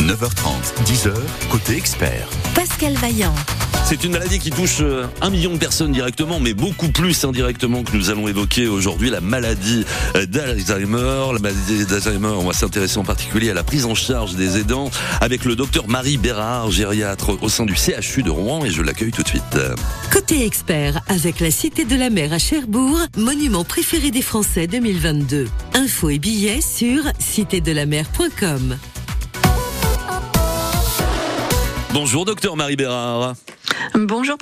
9h30, 10h, côté expert. Pascal Vaillant. C'est une maladie qui touche euh, un million de personnes directement, mais beaucoup plus indirectement que nous allons évoquer aujourd'hui, la maladie euh, d'Alzheimer. La maladie d'Alzheimer, on va s'intéresser en particulier à la prise en charge des aidants avec le docteur Marie Bérard, gériatre au sein du CHU de Rouen, et je l'accueille tout de suite. Côté expert, avec la Cité de la Mer à Cherbourg, monument préféré des Français 2022. Infos et billets sur citédelamer.com. Bonjour docteur Marie Bérard. Bonjour.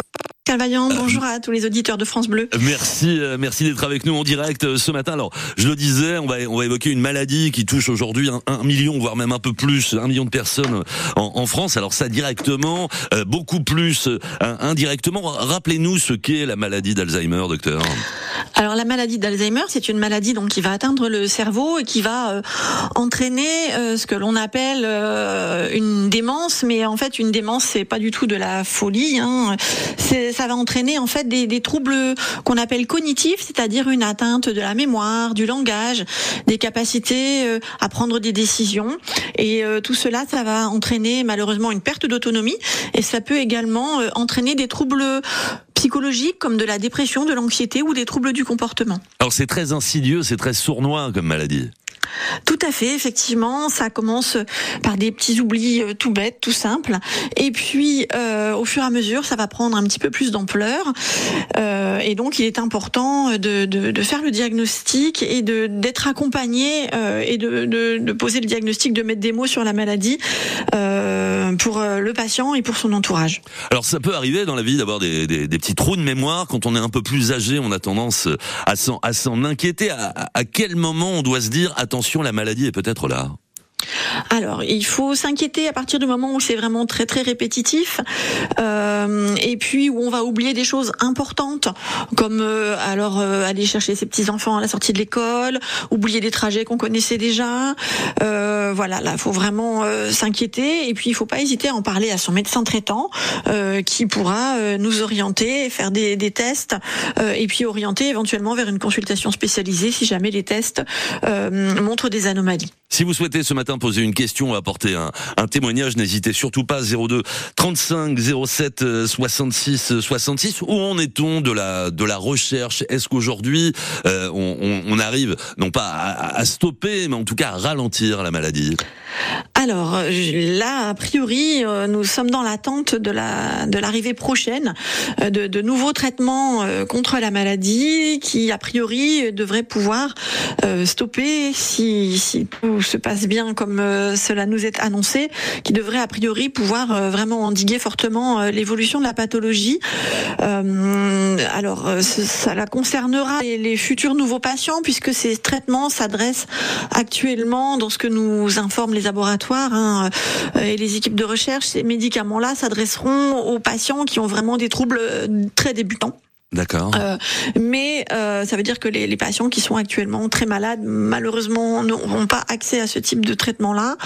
Pascal Vaillant, bonjour à tous les auditeurs de France Bleu. Merci, euh, merci d'être avec nous en direct euh, ce matin. Alors, je le disais, on va, on va évoquer une maladie qui touche aujourd'hui un, un million, voire même un peu plus, un million de personnes en, en France. Alors ça directement, euh, beaucoup plus euh, indirectement. Rappelez-nous ce qu'est la maladie d'Alzheimer, docteur. Alors la maladie d'Alzheimer, c'est une maladie donc qui va atteindre le cerveau et qui va euh, entraîner euh, ce que l'on appelle euh, une démence, mais en fait une démence c'est pas du tout de la folie. Hein. C'est- Ça va entraîner en fait des, des troubles qu'on appelle cognitifs, c'est-à-dire une atteinte de la mémoire, du langage, des capacités euh, à prendre des décisions. Et euh, tout cela, ça va entraîner malheureusement une perte d'autonomie et ça peut également euh, entraîner des troubles psychologiques comme de la dépression, de l'anxiété ou des troubles du comportement. Alors c'est très insidieux, c'est très sournois comme maladie. Tout à fait, effectivement, ça commence par des petits oublis euh, tout bêtes, tout simples, et puis euh, au fur et à mesure, ça va prendre un petit peu plus d'ampleur, Euh, et donc il est important de, faire le diagnostic et d'être accompagné et de, poser le diagnostic, de mettre des mots sur la maladie pour le patient et pour son entourage. Alors ça peut arriver dans la vie d'avoir des, petits trous de mémoire. Quand on est un peu plus âgé, on a tendance à s'en, inquiéter. À quel moment on doit se dire attention, la maladie est peut-être là Alors, il faut s'inquiéter à partir du moment où c'est vraiment très très répétitif, euh, et puis où on va oublier des choses importantes, comme euh, alors euh, aller chercher ses petits enfants à la sortie de l'école, oublier des trajets qu'on connaissait déjà. Voilà, là, faut vraiment s'inquiéter, et puis il faut pas hésiter à en parler à son médecin traitant, qui pourra nous orienter, faire des, des tests, et puis orienter éventuellement vers une consultation spécialisée si jamais les tests montrent des anomalies. Poser une question apporter un, témoignage, n'hésitez surtout pas 02 35 07 euh, 66 66. Où en est-on de la de la recherche? Est-ce qu'aujourd'hui euh, on, arrive non pas à stopper, mais en tout cas à ralentir la maladie? Alors euh, là, a priori, euh, nous sommes dans l'attente de la de l'arrivée prochaine euh, de, de nouveaux traitements contre la maladie, qui a priori devraient pouvoir stopper si, si tout se passe bien comme cela nous est annoncé, qui devrait a priori pouvoir vraiment endiguer fortement l'évolution de la pathologie. Alors ça la concernera les futurs nouveaux patients puisque ces traitements s'adressent actuellement dans ce que nous informent les laboratoires hein, euh, et les équipes de recherche, ces médicaments-là s'adresseront aux patients qui ont vraiment des troubles euh, très débutants. D'accord. Euh, mais euh, ça veut dire que les, les patients qui sont actuellement très malades, malheureusement, n'auront pas accès à ce type de traitement-là.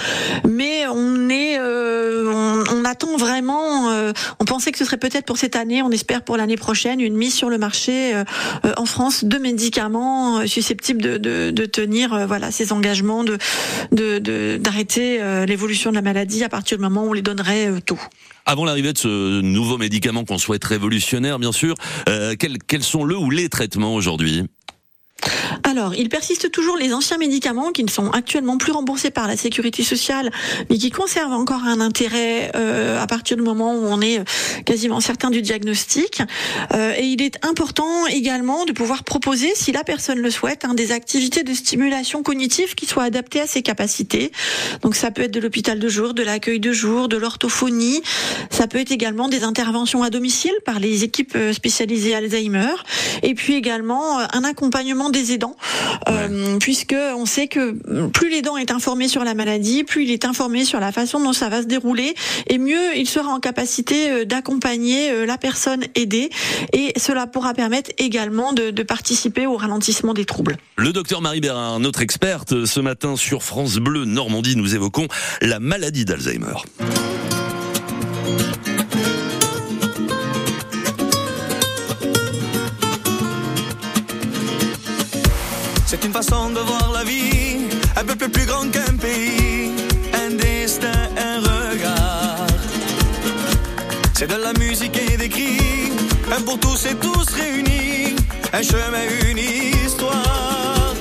Mais on est, euh, on, on attend vraiment. euh, on pensait que ce serait peut-être pour cette année. On espère pour l'année prochaine une mise sur le marché euh, euh, en France de médicaments susceptibles de, de, de tenir, voilà, ces engagements de de- de- d'arrêter euh, l'évolution de la maladie à partir du moment où on les donnerait tôt. Avant l'arrivée de ce nouveau médicament qu'on souhaite révolutionnaire, bien sûr, euh, quels, quels sont le ou les traitements aujourd'hui? Alors, il persiste toujours les anciens médicaments qui ne sont actuellement plus remboursés par la sécurité sociale, mais qui conservent encore un intérêt euh, à partir du moment où on est euh, quasiment certain du diagnostic. Euh, et il est important également de pouvoir proposer, si la personne le souhaite, hein, des activités de stimulation cognitive qui soient adaptées à ses capacités. Donc, ça peut être de l'hôpital de jour, de l'accueil de jour, de l'orthophonie. Ça peut être également des interventions à domicile par les équipes euh, spécialisées Alzheimer. Et puis également euh, un accompagnement des aidants, euh, puisque on sait que plus l'aidant est informé sur la maladie, plus il est informé sur la façon dont ça va se dérouler, et mieux il sera en capacité euh, d'accompagner euh, la personne aidée. Et cela pourra permettre également de, de participer au ralentissement des troubles. Le docteur Marie Bérard, notre experte, ce matin sur France Bleu Normandie, nous évoquons la maladie d'Alzheimer. une façon de voir la vie, un peu plus grand qu'un pays, un destin, un regard. C'est de la musique et des cris, un pour tous et tous réunis, un chemin, une histoire.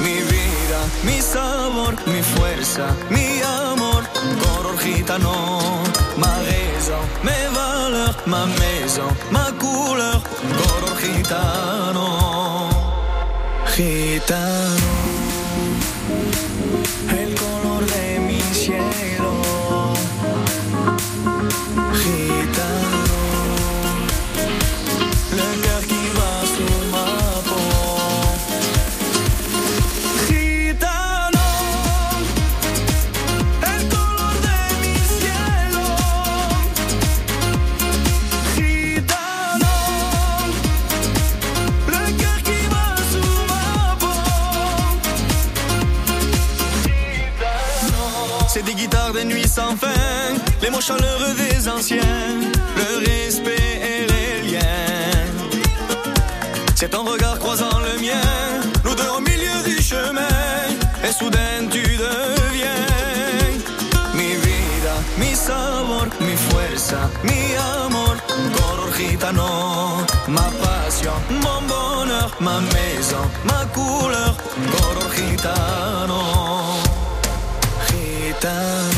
Mi vida, mi sabor, mi fuerza, mi amor, color gitano, ma raison, mes valeurs, ma maison, ma couleur, color gitano. Gitano. Ma maison, ma couleur, color gitano, gitano,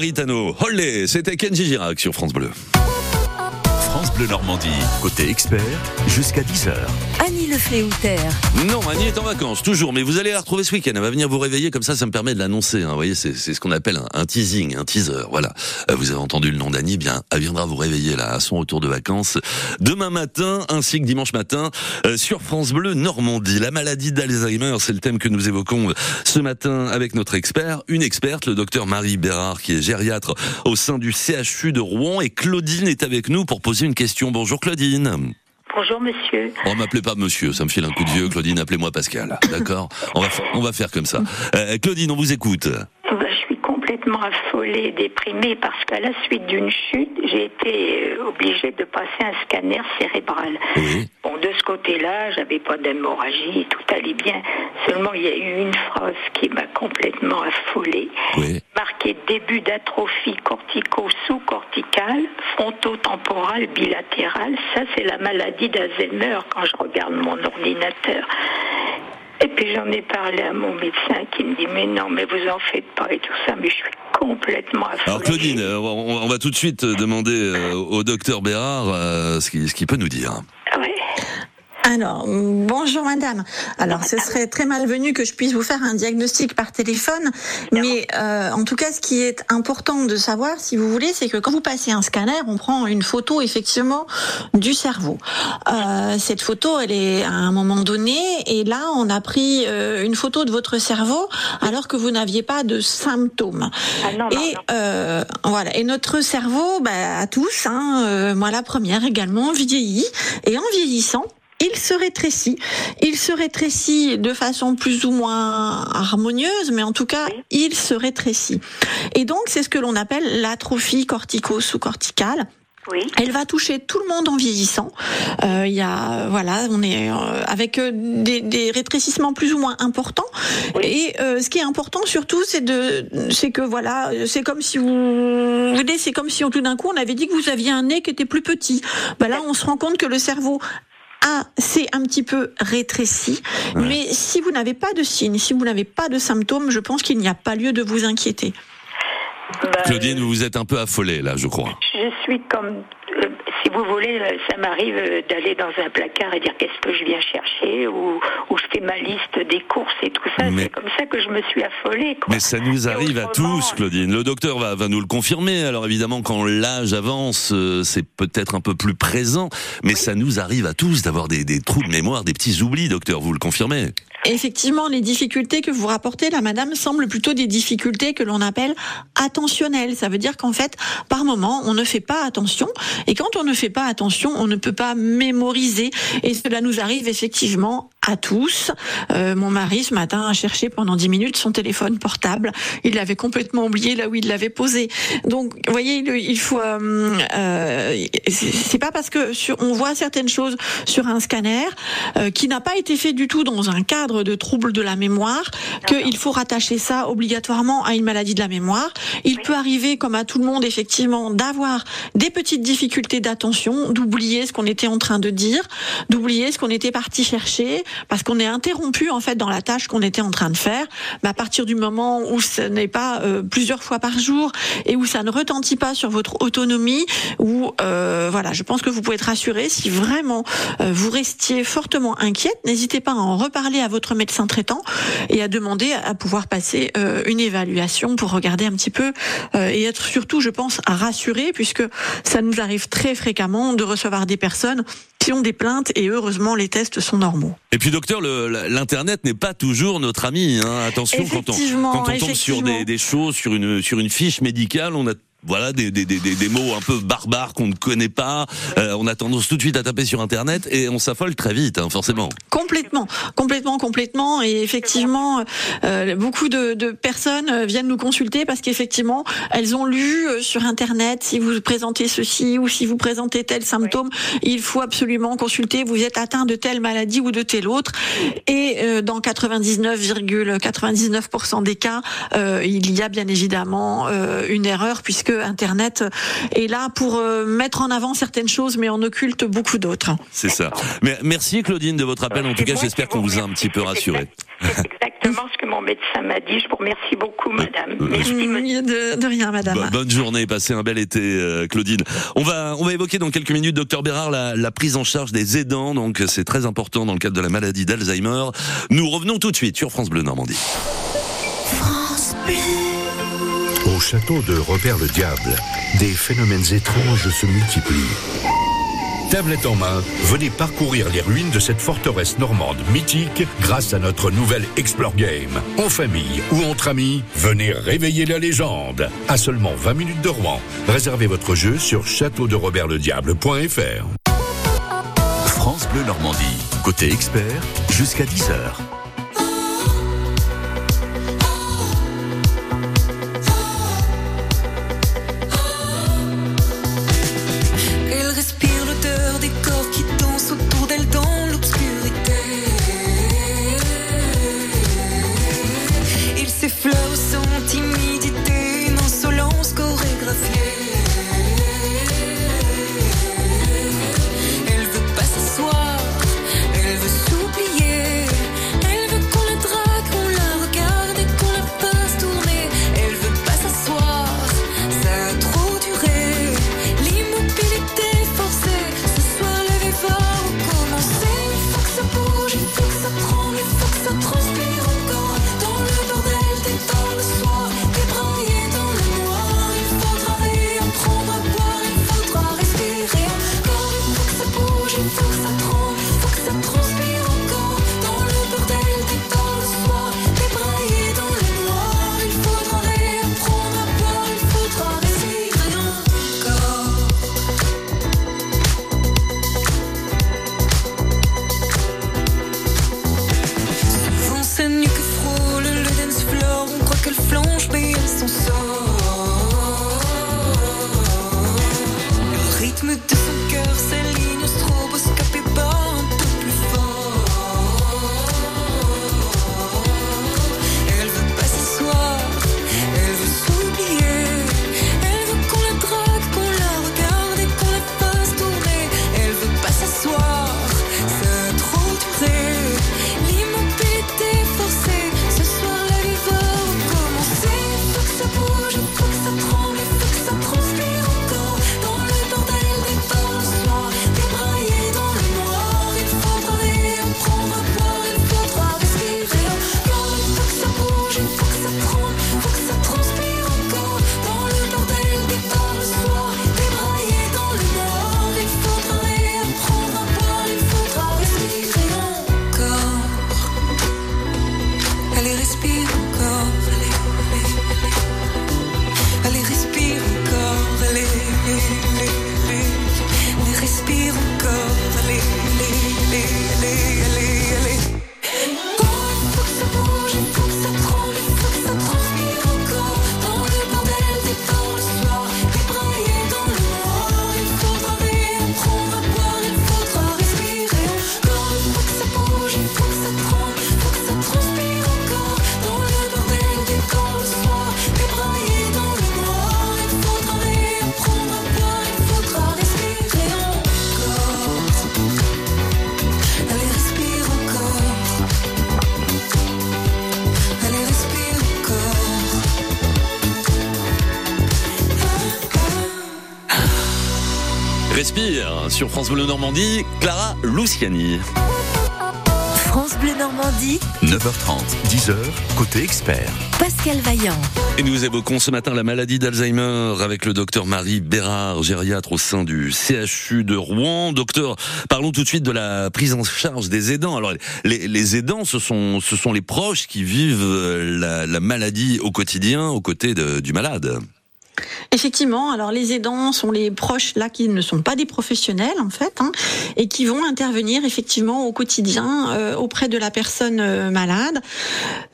Coloritano, Olé, c'était Kenji Girac sur France Bleu. France Bleu Normandie, côté expert, jusqu'à 10h. Le. Non, Annie est en vacances, toujours, mais vous allez la retrouver ce week-end. Elle va venir vous réveiller, comme ça, ça me permet de l'annoncer. Hein. Vous voyez, c'est ce qu'on appelle un, teasing, un teaser. Voilà. Euh, Vous avez entendu le nom d'Annie, bien, elle viendra vous réveiller là, à son retour de vacances, demain matin, ainsi que dimanche matin, euh, sur France Bleu Normandie. La maladie d'Alzheimer, c'est le thème que nous évoquons ce matin avec notre expert, une experte, le docteur Marie Bérard, qui est gériatre au sein du CHU de Rouen, et Claudine est avec nous pour poser une question. Bonjour Claudine. Bonjour monsieur. On m'appelez pas monsieur, ça me file un coup de vieux. Claudine, appelez-moi Pascal. D'accord? On va, on va faire comme ça. Euh, Claudine, on vous écoute. Je suis complètement affolée, déprimée parce qu'à la suite d'une chute, j'ai été euh, obligée de passer un scanner cérébral. Oui. Bon, de ce côté-là, j'avais pas d'hémorragie, tout allait bien. Seulement, il y a eu une phrase qui m'a complètement affolée. Oui. Marqué début d'atrophie cortico-sous-corticale, frontotemporale bilatérale. Ça, c'est la maladie d'Alzheimer quand je regarde mon ordinateur. Et puis j'en ai parlé à mon médecin qui me dit mais non mais vous en faites pas et tout ça mais je suis complètement affolée. Alors Claudine, euh, on, va tout de suite euh, demander euh, au docteur Bérard ce qu'il peut nous dire. Ouais. Alors, bonjour madame. Alors, ce serait très malvenu que je puisse vous faire un diagnostic par téléphone, mais euh, en tout cas, ce qui est important de savoir, si vous voulez, c'est que quand vous passez un scanner, on prend une photo effectivement du cerveau. Euh, cette photo, elle est à un moment donné, et là, on a pris euh, une photo de votre cerveau alors que vous n'aviez pas de symptômes. Ah non, non, et euh, voilà. Et notre cerveau, bah, à tous, hein, euh, moi la première également, vieillit, et en vieillissant. Il se rétrécit. Il se rétrécit de façon plus ou moins harmonieuse, mais en tout cas, il se rétrécit. Et donc, c'est ce que l'on appelle l'atrophie cortico-sous-corticale. Oui. Elle va toucher tout le monde en vieillissant. Euh, Il y a, voilà, on est euh, avec euh, des, des rétrécissements plus ou moins importants. Et euh, ce qui est important surtout, c'est de, c'est que voilà, c'est comme si vous, vous voyez, c'est comme si tout d'un coup on avait dit que vous aviez un nez qui était plus petit. Ben là, on se rend compte que le cerveau a c'est un petit peu rétréci, mais si vous n'avez pas de signes, si vous n'avez pas de symptômes, je pense qu'il n'y a pas lieu de vous inquiéter. Bah, Claudine, vous vous êtes un peu affolée là, je crois. Je suis comme, si vous voulez, euh, ça m'arrive euh, d'aller dans un placard et dire qu'est-ce que je viens chercher, ou, ou je fais ma liste des courses et tout ça. C'est comme ça que je me suis affolée. Quoi. Mais ça nous arrive à tous, Claudine. Le docteur va, va nous le confirmer. Alors évidemment, quand l'âge avance, euh, c'est peut-être un peu plus présent, mais ça nous arrive à tous d'avoir des, des trous de mémoire, des petits oublis, docteur. Vous le confirmez Effectivement, les difficultés que vous rapportez, là, madame, semblent plutôt des difficultés que l'on appelle attentionnelles. Ça veut dire qu'en fait, par moment, on ne fait pas attention. Et quand on ne fait pas attention, on ne peut pas mémoriser. Et cela nous arrive effectivement à tous. Euh, mon mari, ce matin, a cherché pendant 10 minutes son téléphone portable. Il l'avait complètement oublié là où il l'avait posé. Donc, vous voyez, il, il faut... Euh, euh, c'est pas parce que sur, on voit certaines choses sur un scanner euh, qui n'a pas été fait du tout dans un cadre de trouble de la mémoire qu'il faut rattacher ça obligatoirement à une maladie de la mémoire. Il peut arriver, comme à tout le monde, effectivement, d'avoir des petites difficultés d'attention, d'oublier ce qu'on était en train de dire, d'oublier ce qu'on était parti chercher, parce qu'on est interrompu en fait dans la tâche qu'on était en train de faire. Mais à partir du moment où ce n'est pas euh, plusieurs fois par jour et où ça ne retentit pas sur votre autonomie, où euh, voilà, je pense que vous pouvez être rassuré si vraiment euh, vous restiez fortement inquiète, n'hésitez pas à en reparler à votre médecin traitant et à demander à pouvoir passer euh, une évaluation pour regarder un petit peu euh, et être surtout, je pense, à rassurer puisque ça nous arrive très fréquemment de recevoir des personnes qui ont des plaintes et heureusement les tests sont normaux. Et puis, docteur, l'internet n'est pas toujours notre ami. Hein. Attention quand on quand on tombe sur des, des choses, sur une sur une fiche médicale, on a voilà des, des, des, des- mots un peu barbares qu'on ne connaît pas. Euh, on a tendance tout de suite à taper sur internet et on s'affole très vite, hein, forcément. Complètement, complètement, complètement. Et effectivement, euh, beaucoup de, de personnes euh, viennent nous consulter parce qu'effectivement, elles ont lu sur Internet si vous présentez ceci ou si vous présentez tel symptôme, il faut absolument consulter. Vous êtes atteint de telle maladie ou de telle autre. Et euh, dans 99,99% des cas, euh, il y a bien évidemment euh, une erreur puisque Internet est là pour euh, mettre en avant certaines choses, mais en occulte beaucoup d'autres. C'est ça. Mais merci Claudine de votre appel. En tout cas, j'espère qu'on vous a un petit peu rassuré. C'est exactement ce que mon médecin m'a dit. Je vous remercie beaucoup, madame. euh, Merci, monsieur. De, de rien, madame. Bo- Bonne journée, passez un bel été, euh, Claudine. On va, on va évoquer dans quelques minutes, docteur Bérard, la, la prise en charge des aidants. Donc, c'est très important dans le cadre de la maladie d'Alzheimer. Nous revenons tout de suite sur France Bleu Normandie. Au château de Robert le Diable, des phénomènes étranges se multiplient. Tablette en main, venez parcourir les ruines de cette forteresse normande mythique grâce à notre nouvelle Explore Game. En famille ou entre amis, venez réveiller la légende. À seulement 20 minutes de Rouen. Réservez votre jeu sur châteauderobertlediable.fr. France Bleu Normandie. Côté expert, jusqu'à 10h. notre sur France Bleu Normandie, Clara Luciani. France Bleu Normandie, 9h30, 10h, côté expert. Pascal Vaillant. Et nous évoquons ce matin la maladie d'Alzheimer avec le docteur Marie Bérard, gériatre au sein du CHU de Rouen. Docteur, parlons tout de suite de la prise en charge des aidants. Alors, les, les aidants, ce sont, ce sont les proches qui vivent la, la maladie au quotidien aux côtés de- du malade. Effectivement, alors les aidants sont les proches là qui ne sont pas des professionnels en fait hein, et qui vont intervenir effectivement au quotidien euh, auprès de la personne euh, malade.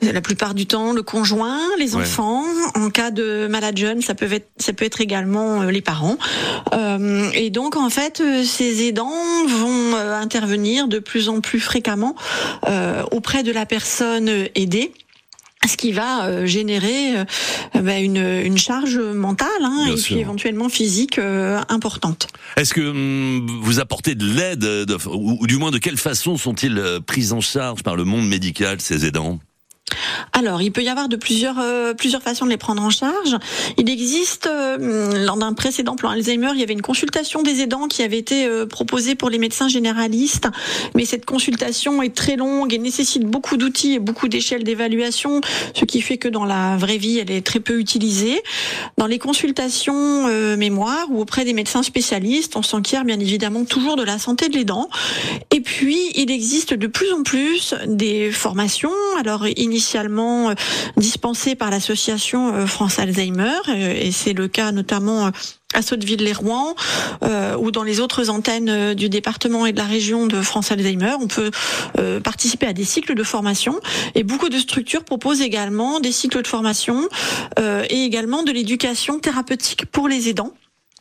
La plupart du temps, le conjoint, les Ouais. enfants. En cas de malade jeune, ça peut être ça peut être également euh, les parents. Euh, et donc en fait, euh, ces aidants vont euh, intervenir de plus en plus fréquemment euh, auprès de la personne aidée ce qui va euh, générer euh, bah, une, une charge mentale hein, et sûr. puis éventuellement physique euh, importante. Est-ce que hum, vous apportez de l'aide, euh, ou, ou du moins de quelle façon sont-ils pris en charge par le monde médical, ces aidants? Alors, il peut y avoir de plusieurs euh, plusieurs façons de les prendre en charge. Il existe euh, lors d'un précédent plan Alzheimer, il y avait une consultation des aidants qui avait été euh, proposée pour les médecins généralistes, mais cette consultation est très longue et nécessite beaucoup d'outils et beaucoup d'échelles d'évaluation, ce qui fait que dans la vraie vie, elle est très peu utilisée. Dans les consultations euh, mémoire ou auprès des médecins spécialistes, on s'enquiert bien évidemment toujours de la santé de l'aidant. Et puis, il existe de plus en plus des formations. Alors, initialement euh, dispensées par l'association euh, France Alzheimer, euh, et c'est le cas notamment à Sotteville-les-Rouen ou dans les autres antennes du département et de la région de France Alzheimer. On peut participer à des cycles de formation et beaucoup de structures proposent également des cycles de formation et également de l'éducation thérapeutique pour les aidants.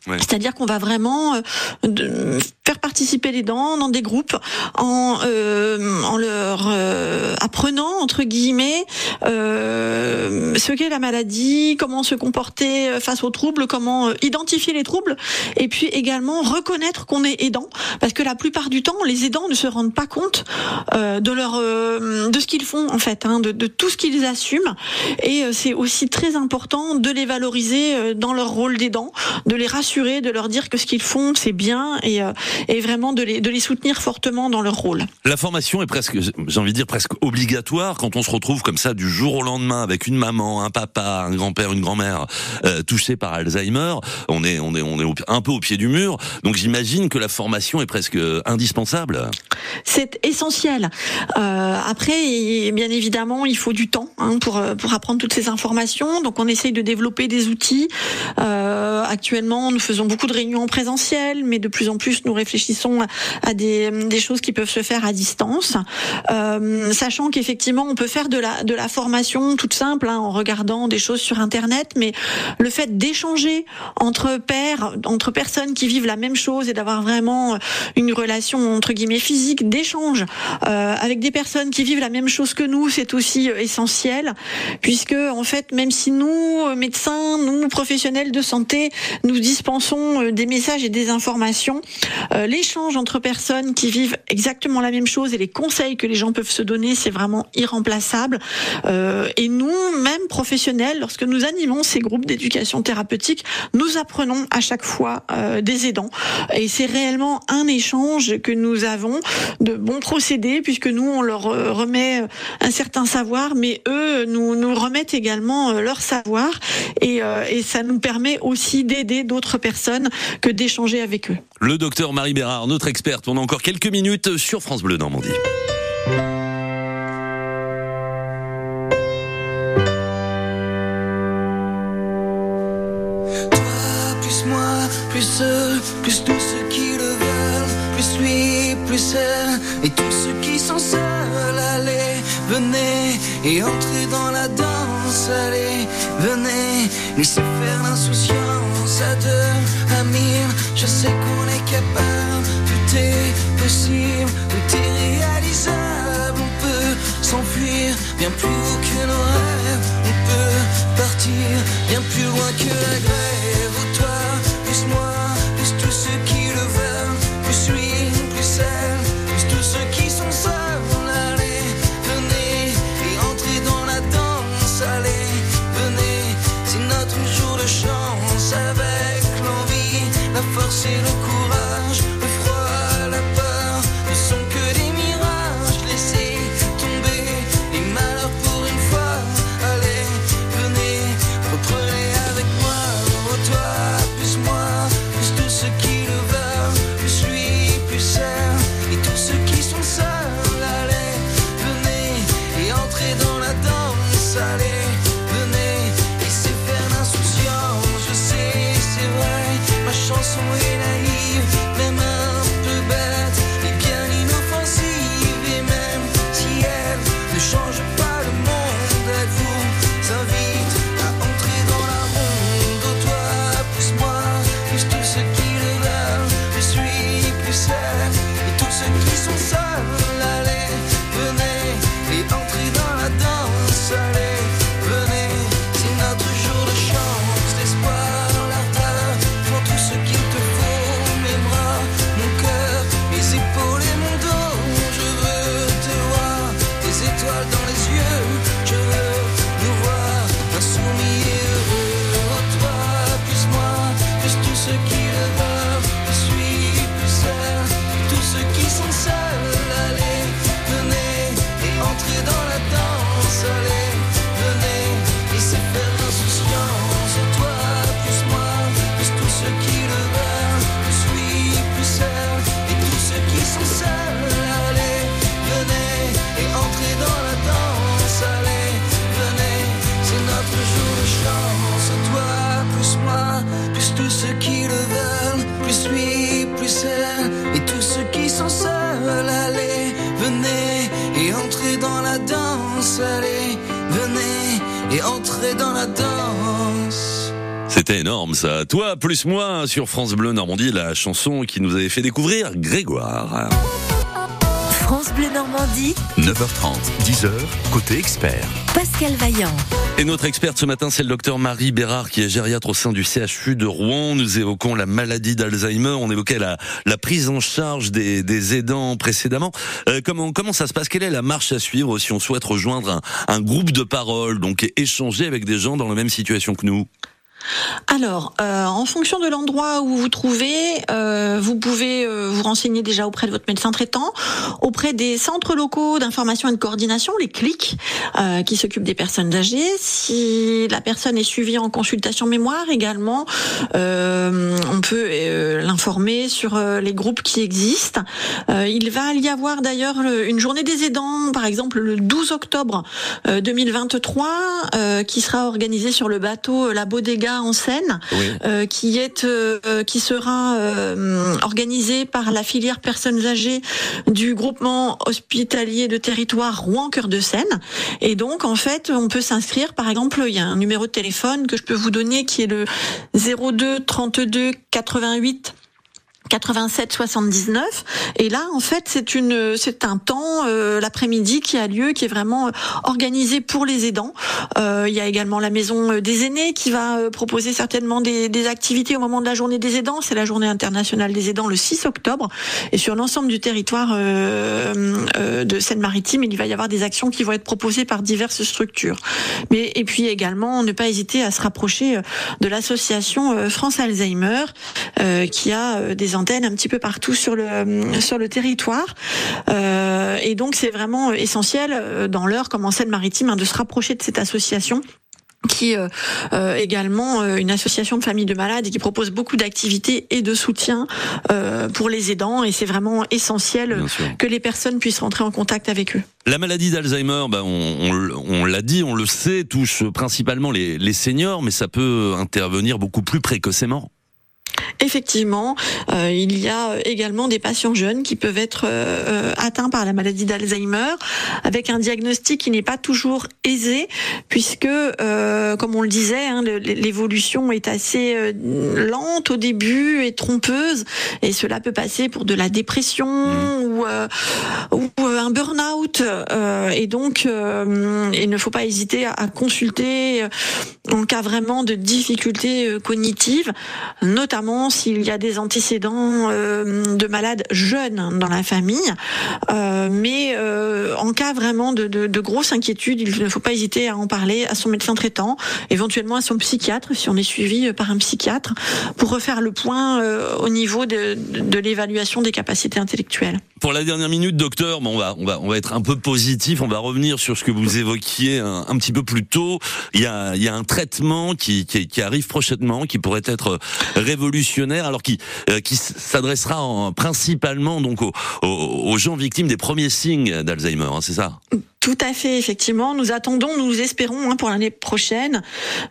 C'est-à-dire qu'on va vraiment euh, faire participer les dents dans des groupes en, euh, en leur euh, apprenant entre guillemets euh, ce qu'est la maladie, comment se comporter euh, face aux troubles, comment euh, identifier les troubles, et puis également reconnaître qu'on est aidant, parce que la plupart du temps, les aidants ne se rendent pas compte de leur de ce qu'ils font en fait, hein, de, de tout ce qu'ils assument, et c'est aussi très important de les valoriser dans leur rôle d'aidant, de les rassurer, de leur dire que ce qu'ils font c'est bien, et, euh, et vraiment de les de les soutenir fortement dans leur rôle. La formation est presque, j'ai envie de dire presque obligatoire quand on se retrouve comme ça du jour au lendemain avec une maman, un papa, un grand-père, une grand-mère euh, touchés par Alzheimer. On est, on est, on est au- un peu au pied du mur. Donc j'imagine que la formation est presque indispensable. C'est essentiel. Euh, après, et bien évidemment, il faut du temps hein, pour pour apprendre toutes ces informations. Donc, on essaye de développer des outils. Euh, actuellement, nous faisons beaucoup de réunions en présentiel, mais de plus en plus, nous réfléchissons à, des, des choses qui peuvent se faire à distance, Euh, sachant qu'effectivement, on peut faire de la, de la formation toute simple hein, en regardant des choses sur Internet, mais le fait d'échanger entre pairs, entre personnes qui vivent la même chose et d'avoir vraiment une relation entre guillemets physique d'échange euh, avec des personnes qui vivent la même chose que nous, c'est aussi euh, essentiel, puisque en fait, même si nous, euh, médecins, nous, professionnels de santé, nous dispensons euh, des messages et des informations, euh, l'échange entre personnes qui vivent exactement la même chose et les conseils que les gens peuvent se donner, c'est vraiment irremplaçable. Euh, et nous, même professionnels, lorsque nous animons ces groupes d'éducation thérapeutique, nous apprenons à chaque fois des aidants. Et c'est réellement un échange que nous avons de bons procédés, puisque nous, on leur remet un certain savoir, mais eux nous, nous remettent également leur savoir. Et, et ça nous permet aussi d'aider d'autres personnes que d'échanger avec eux. Le docteur Marie Bérard, notre experte. On a encore quelques minutes sur France Bleu Normandie. Toi, plus moi, plus eux, plus tous ceux qui le veulent, plus lui, plus elle, et tous ceux qui sont seuls, allez, venez et entrez dans la danse, allez, venez, laissez faire l'insouciance à deux, à mille, je sais qu'on est capable, tout est possible, tout est réalisable, on peut s'enfuir bien plus haut que nos rêves, on peut partir bien plus loin que la grève. Oh, toi, plus moi, plus tous ceux qui le veulent, plus lui, plus elle, C'était énorme ça. Toi plus moi sur France Bleu Normandie, la chanson qui nous avait fait découvrir Grégoire. France Bleu Normandie, 9h30, 10h, côté expert. Pascal Vaillant. Et notre experte ce matin, c'est le docteur Marie Bérard, qui est gériatre au sein du CHU de Rouen. Nous évoquons la maladie d'Alzheimer. On évoquait la, la prise en charge des, des aidants précédemment. Euh, comment, comment ça se passe? Quelle est la marche à suivre si on souhaite rejoindre un, un groupe de parole, donc échanger avec des gens dans la même situation que nous? Alors, euh, en fonction de l'endroit où vous vous trouvez, euh, vous pouvez euh, vous renseigner déjà auprès de votre médecin traitant, auprès des centres locaux d'information et de coordination, les CLIC, qui s'occupent des personnes âgées. Si la personne est suivie en consultation mémoire également, on peut l'informer sur les groupes qui existent. Il va y avoir d'ailleurs le- une journée des aidants, par exemple le 12 octobre euh, 2023, euh, qui sera organisée sur le bateau La Bodega En Seine, Oui. euh, qui est euh, qui sera euh, organisé par la filière personnes âgées du groupement hospitalier de territoire Rouen Cœur de Seine. Et donc en fait, on peut s'inscrire. Par exemple, il y a un numéro de téléphone que je peux vous donner qui est le 02 32 88 87 79 et là en fait c'est une c'est un temps euh, l'après-midi qui a lieu qui est vraiment euh, organisé pour les aidants. Euh, il y a également la maison euh, des aînés qui va euh, proposer certainement des, des activités au moment de la journée des aidants. C'est la journée internationale des aidants le 6 octobre. Et sur l'ensemble du territoire euh, de Seine-Maritime il va y avoir des actions qui vont être proposées par diverses structures. Mais et puis également ne pas hésiter à se rapprocher de l'association France Alzheimer qui a des antennes un petit peu partout sur le euh, sur le territoire Euh, et donc c'est vraiment essentiel euh, dans l'heure comme en Seine-Maritime hein, de se rapprocher de cette association qui est euh, euh, également euh, une association de familles de malades et qui propose beaucoup d'activités et de soutien pour les aidants et c'est vraiment essentiel que les personnes puissent rentrer en contact avec eux. La maladie d'Alzheimer, ben on, on l- on l'a dit, on le sait, touche principalement les, les seniors, mais ça peut intervenir beaucoup plus précocement. Effectivement, euh, il y a également des patients jeunes qui peuvent être euh, atteints par la maladie d'Alzheimer avec un diagnostic qui n'est pas toujours aisé puisque, euh, comme on le disait, hein, l'évolution est assez lente au début et trompeuse et cela peut passer pour de la dépression ou, euh, ou un burn-out et donc il ne faut pas hésiter à, à consulter en cas vraiment de difficultés cognitives, notamment s'il y a des antécédents euh, de malades jeunes dans la famille. Euh, mais euh, en cas vraiment de, de, de grosse inquiétude, il ne faut pas hésiter à en parler à son médecin traitant, éventuellement à son psychiatre si on est suivi par un psychiatre, pour refaire le point au niveau de l'évaluation des capacités intellectuelles. Pour la dernière minute, docteur, bon, on va, on va, on va être un peu positif. On va revenir sur ce que vous évoquiez un, petit peu plus tôt. Il y a, il y a un traitement qui, qui, qui arrive prochainement, qui pourrait être révolutionnaire, alors qui, euh, qui s'adressera en- principalement donc aux, aux, aux gens victimes des premiers signes d'Alzheimer. hein, c'est ça? Tout à fait, effectivement. Nous attendons, nous espérons hein, pour l'année prochaine.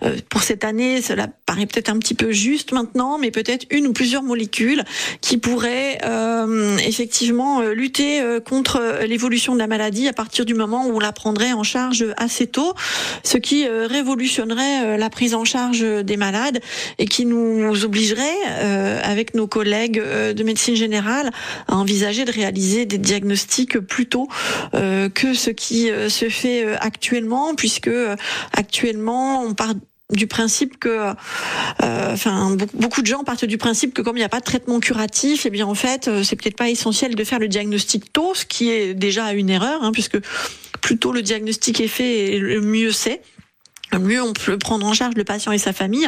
Euh, pour cette année, cela paraît peut-être un petit peu juste maintenant, mais peut-être une ou plusieurs molécules qui pourraient euh, effectivement euh, lutter euh, contre euh, l'évolution de la maladie à partir du moment où on la prendrait en charge assez tôt, ce qui euh, révolutionnerait la prise en charge des malades et qui nous obligerait, avec nos collègues de médecine générale, à envisager de réaliser des diagnostics plus tôt que ce qui euh, se fait euh, actuellement, puisque euh, actuellement on part du principe que, enfin, beaucoup- de gens partent du principe que comme il n'y a pas de traitement curatif, eh bien en fait, c'est peut-être pas essentiel de faire le diagnostic tôt, ce qui est déjà une erreur, hein, puisque plus tôt le diagnostic est fait, le mieux c'est. Mieux on peut prendre en charge le patient et sa famille.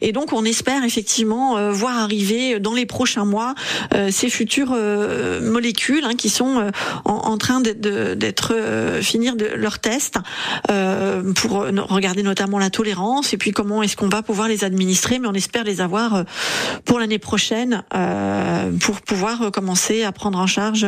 Et donc on espère effectivement euh, voir arriver dans les prochains mois euh, ces futures euh, molécules hein, qui sont euh, en, en train d'être- euh, finir de leurs tests euh, pour regarder notamment la tolérance et puis comment est-ce qu'on va pouvoir les administrer. Mais on espère les avoir euh, pour l'année prochaine euh, pour pouvoir commencer à prendre en charge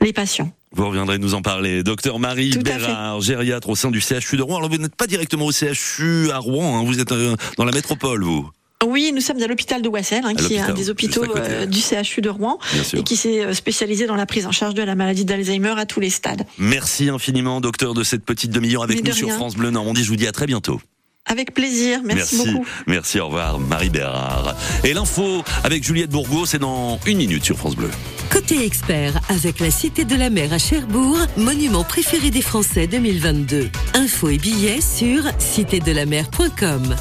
les patients. Vous reviendrez nous en parler. Docteur Marie Tout Bérard, gériatre au sein du CHU de Rouen. Alors vous n'êtes pas directement au CHU à Rouen, hein, vous êtes euh, dans la métropole, vous. Oui, nous sommes à l'hôpital de Wassel, hein, qui est un des hôpitaux euh, du CHU de Rouen et qui s'est euh, spécialisé dans la prise en charge de la maladie d'Alzheimer à tous les stades. Merci infiniment, docteur, de cette petite demi-heure avec Mais nous sur. France Bleu Normandie. Je vous dis à très bientôt. Avec plaisir, merci, beaucoup. Merci, au revoir, Marie Bérard. Et l'info avec Juliette Bourgo, c'est dans une minute sur France Bleu. Côté expert, avec la Cité de la Mer à Cherbourg, monument préféré des Français 2022. Infos et billets sur citédelamer.com.